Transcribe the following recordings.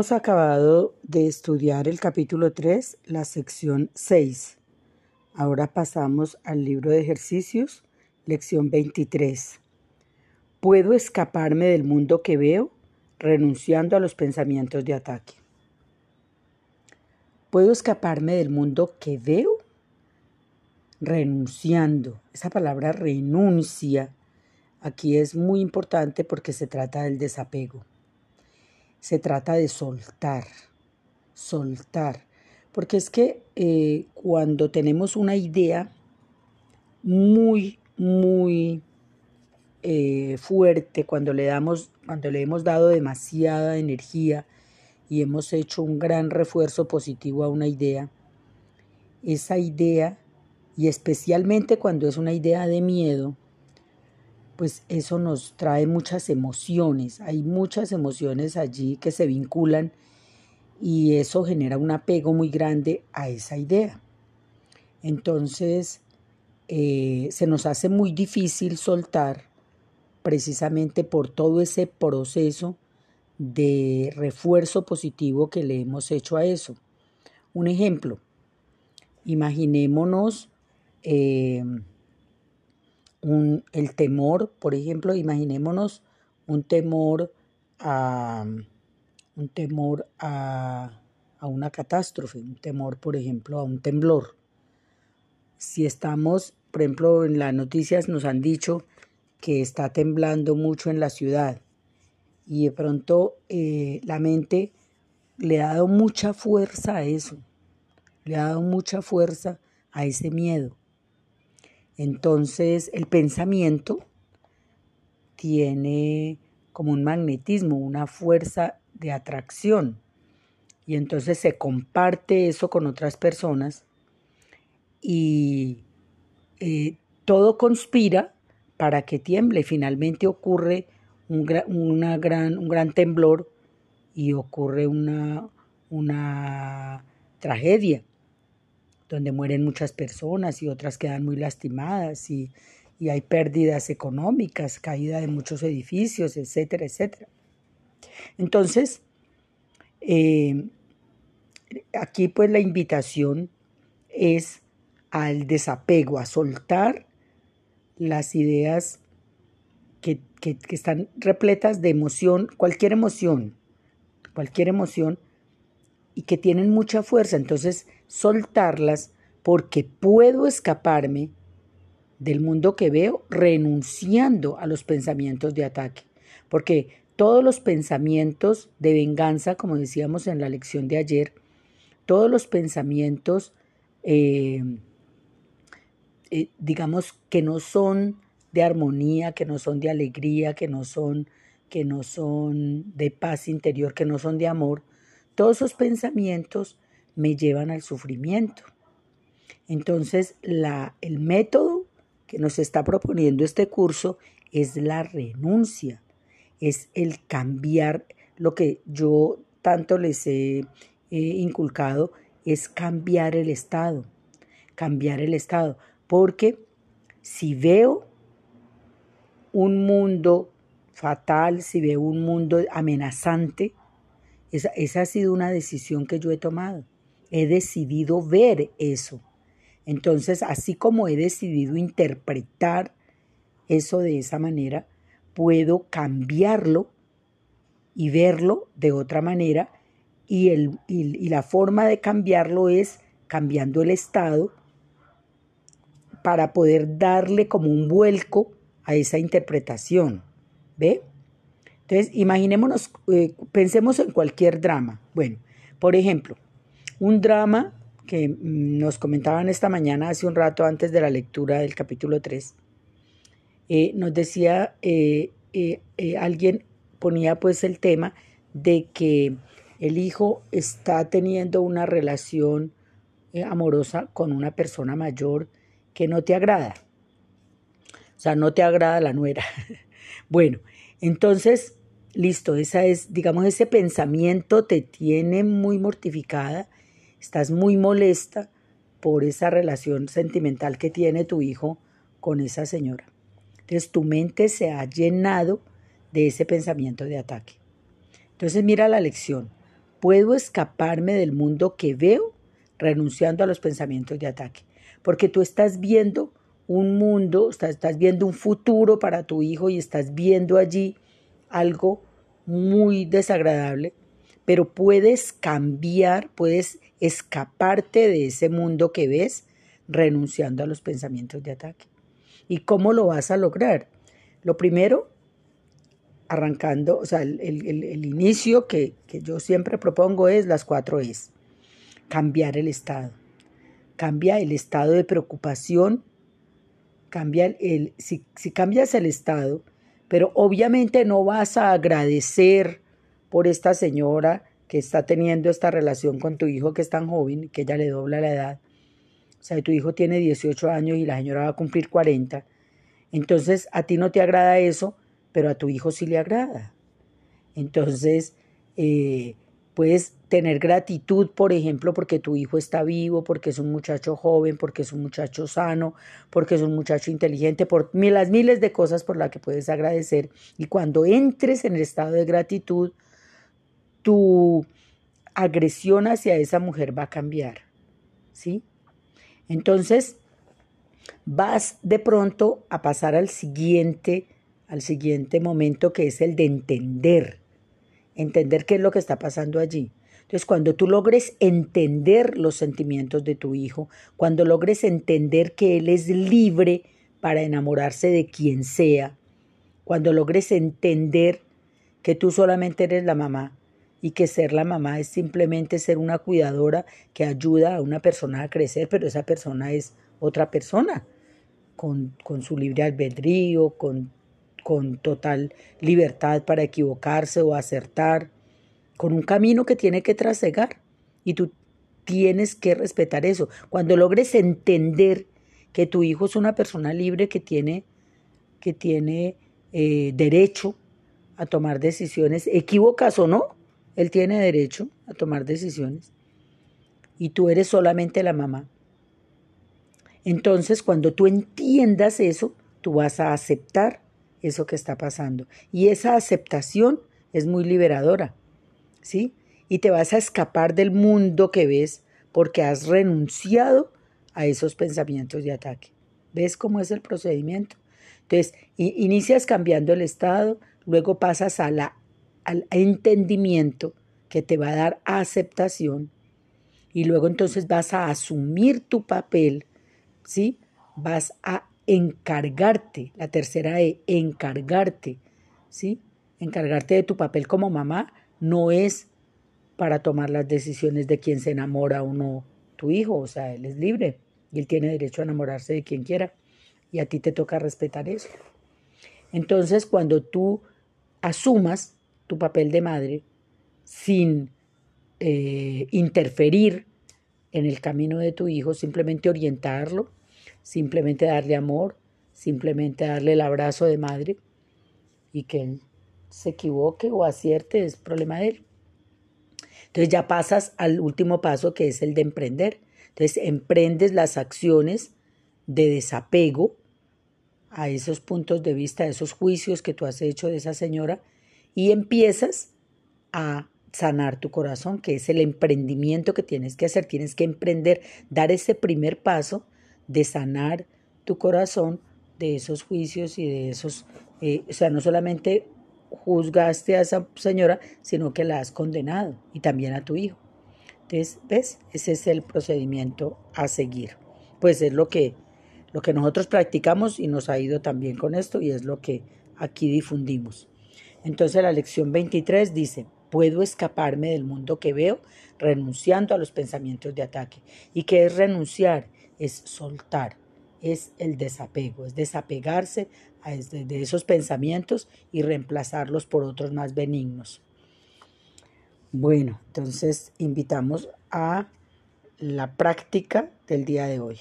Hemos acabado de estudiar el capítulo 3, la sección 6. Ahora pasamos al libro de ejercicios, lección 23. ¿Puedo escaparme del mundo que veo renunciando a los pensamientos de ataque? ¿Puedo escaparme del mundo que veo? Renunciando. Esa palabra renuncia aquí es muy importante porque se trata del desapego se trata de soltar, soltar. Porque es que eh, cuando tenemos una idea muy, muy eh, fuerte, cuando le, damos, cuando le hemos dado demasiada energía y hemos hecho un gran refuerzo positivo a una idea, esa idea, y especialmente cuando es una idea de miedo, pues eso nos trae muchas emociones. Hay muchas emociones allí que se vinculan y eso genera un apego muy grande a esa idea. Entonces, eh, se nos hace muy difícil soltar precisamente por todo ese proceso de refuerzo positivo que le hemos hecho a eso. Un ejemplo, imaginémonos eh, el temor, por ejemplo, imaginémonos un temor a, un temor a, a una catástrofe, un temor, por ejemplo, a un temblor. Si estamos, por ejemplo, en las noticias nos han dicho que está temblando mucho en la ciudad y de pronto eh, la mente le ha dado mucha fuerza a eso, le ha dado mucha fuerza a ese miedo. Entonces el pensamiento tiene como un magnetismo, una fuerza de atracción. Y entonces se comparte eso con otras personas y eh, todo conspira para que tiemble. Finalmente ocurre un, gran, un gran temblor y ocurre una, una tragedia donde mueren muchas personas y otras quedan muy lastimadas y, hay pérdidas económicas, caída de muchos edificios, etcétera, etcétera. Entonces, eh, aquí pues la invitación es al desapego, a soltar las ideas que, que, están repletas de emoción, cualquier emoción, cualquier emoción, y que tienen mucha fuerza. Entonces, soltarlas porque puedo escaparme del mundo que veo renunciando a los pensamientos de ataque. Porque todos los pensamientos de venganza, como decíamos en la lección de ayer, todos los pensamientos, eh, eh, digamos, que no son de armonía, que no son de alegría, que no son, que no son de paz interior, que no son de amor, todos esos pensamientos me llevan al sufrimiento. Entonces, la, el método que nos está proponiendo este curso es la renuncia, es el cambiar lo que yo tanto les he inculcado, es cambiar el estado, cambiar el estado, porque si veo un mundo fatal, si veo un mundo amenazante, esa, ha sido una decisión que yo he tomado. He decidido ver eso. Entonces, así como he decidido interpretar eso de esa manera, puedo cambiarlo y verlo de otra manera. Y, el, y, la forma de cambiarlo es cambiando el estado para poder darle como un vuelco a esa interpretación. ¿Ve? Entonces, imaginémonos, eh, pensemos en cualquier drama. Bueno, por ejemplo, un drama que mm, nos comentaban esta mañana, hace un rato antes de la lectura del capítulo 3, eh, nos decía, eh, alguien ponía pues el tema de que el hijo está teniendo una relación amorosa con una persona mayor que no te agrada. O sea, no te agrada la nuera. bueno, entonces Listo, esa es, digamos, ese pensamiento te tiene muy mortificada, estás muy molesta por esa relación sentimental que tiene tu hijo con esa señora. Entonces tu mente se ha llenado de ese pensamiento de ataque. Entonces mira la lección. puedo escaparme del mundo que veo renunciando a los pensamientos de ataque. Porque tú estás viendo un mundo, estás, estás viendo un futuro para tu hijo y estás viendo allí algo muy desagradable, pero puedes cambiar, puedes escaparte de ese mundo que ves renunciando a los pensamientos de ataque. ¿Y cómo lo vas a lograr? Lo primero, arrancando, o sea, el, inicio que, yo siempre propongo es las cuatro es. Cambiar el estado. Cambia el estado de preocupación, cambia el, si, si cambias el estado, pero obviamente no vas a agradecer por esta señora que está teniendo esta relación con tu hijo que es tan joven, que ella le dobla la edad. O sea, tu hijo tiene 18 años y la señora va a cumplir 40. Entonces, a ti no te agrada eso, pero a tu hijo sí le agrada. Entonces, eh, puedes tener gratitud, por ejemplo, porque tu hijo está vivo, porque es un muchacho joven, porque es un muchacho sano, porque es un muchacho inteligente, por las miles de cosas por las que puedes agradecer. Y cuando entres en el estado de gratitud, tu agresión hacia esa mujer va a cambiar. ¿Sí? Entonces, vas de pronto a pasar al siguiente al siguiente momento que es el de entender, entender qué es lo que está pasando allí. Entonces, cuando tú logres entender los sentimientos de tu hijo, cuando logres entender que él es libre para enamorarse de quien sea, cuando logres entender que tú solamente eres la mamá y que ser la mamá es simplemente ser una cuidadora que ayuda a una persona a crecer, pero esa persona es otra persona, con, con su libre albedrío, con con total libertad para equivocarse o acertar, con un camino que tiene que trasegar. Y tú tienes que respetar eso. Cuando logres entender que tu hijo es una persona libre que tiene, que tiene eh, derecho a tomar decisiones, equivocas o no, él tiene derecho a tomar decisiones. Y tú eres solamente la mamá. Entonces, cuando tú entiendas eso, tú vas a aceptar eso que está pasando. Y esa aceptación es muy liberadora, ¿sí? Y te vas a escapar del mundo que ves porque has renunciado a esos pensamientos de ataque. ¿Ves cómo es el procedimiento? Entonces, inicias cambiando el estado, luego pasas a la, al entendimiento que te va a dar aceptación y luego entonces vas a asumir tu papel, ¿sí? Vas a encargarte, la tercera E, encargarte, ¿sí? Encargarte de tu papel como mamá no es para tomar las decisiones de quién se enamora o no tu hijo, o sea, él es libre y él tiene derecho a enamorarse de quien quiera y a ti te toca respetar eso. Entonces, cuando tú asumas tu papel de madre sin eh, interferir en el camino de tu hijo, simplemente orientarlo, simplemente darle amor, simplemente darle el abrazo de madre y que él se equivoque o acierte es problema de él. Entonces ya pasas al último paso que es el de emprender. Entonces emprendes las acciones de desapego a esos puntos de vista, a esos juicios que tú has hecho de esa señora y empiezas a sanar tu corazón, que es el emprendimiento que tienes que hacer. Tienes que emprender, dar ese primer paso de sanar tu corazón de esos juicios y de esos, eh, o sea, no solamente juzgaste a esa señora, sino que la has condenado y también a tu hijo. Entonces, ¿ves? Ese es el procedimiento a seguir. Pues es lo que, lo que nosotros practicamos y nos ha ido también con esto y es lo que aquí difundimos. Entonces la lección 23 dice, puedo escaparme del mundo que veo renunciando a los pensamientos de ataque. ¿Y qué es renunciar? es soltar, es el desapego, es desapegarse de esos pensamientos y reemplazarlos por otros más benignos. Bueno, entonces invitamos a la práctica del día de hoy.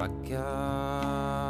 back out.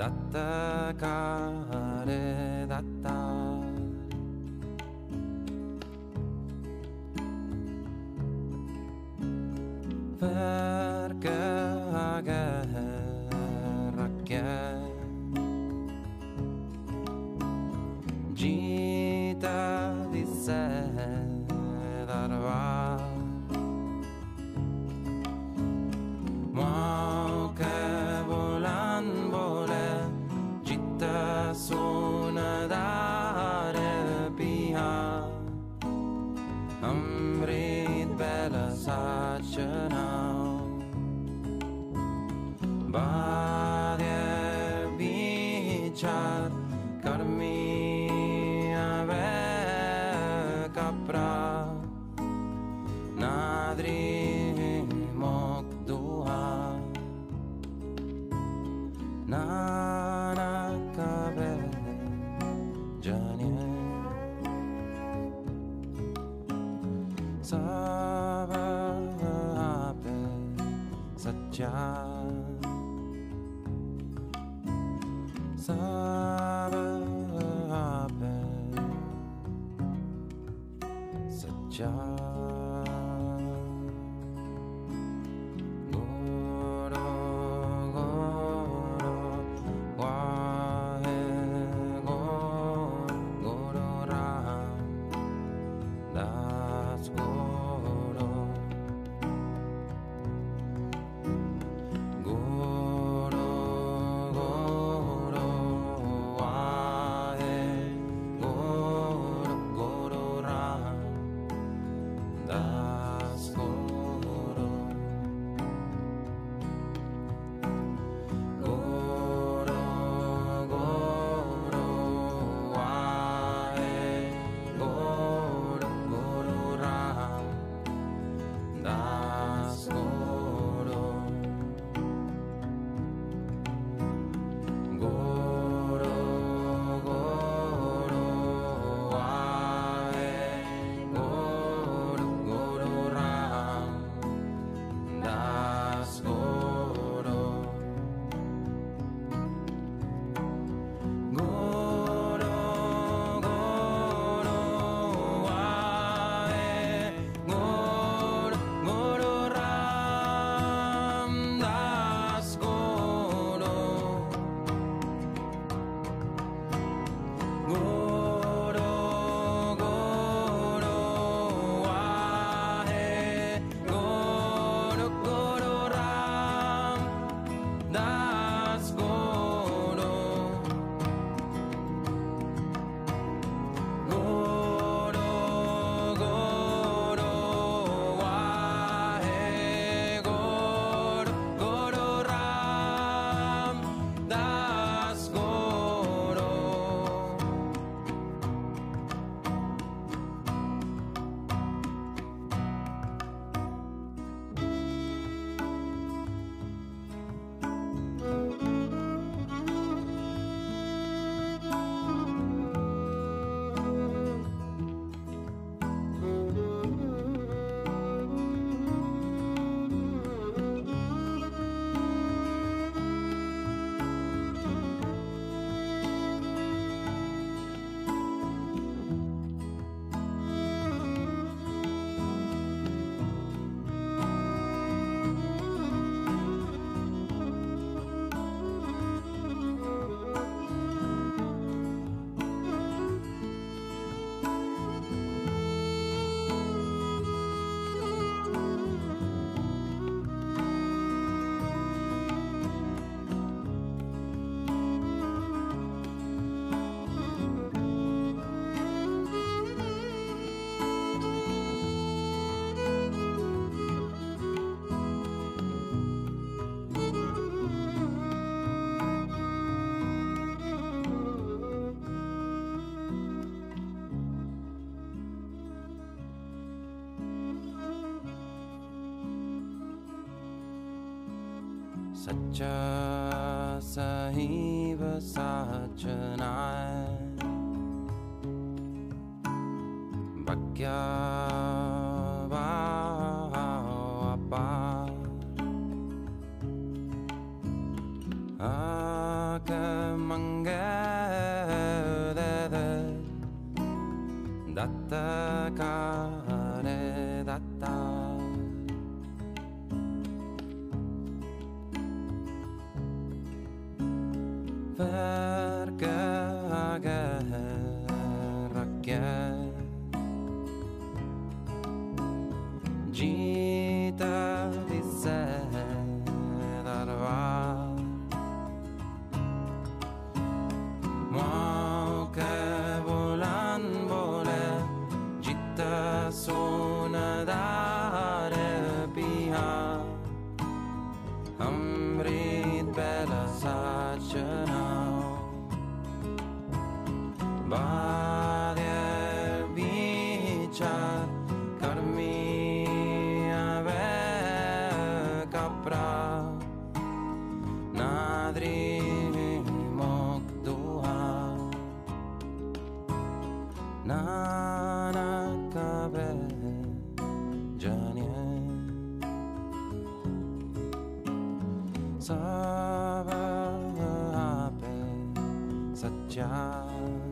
だったかあれだった such Bye. ya सच्चा सही बसाचनाय बक्या अपार। आक दत्ता 家。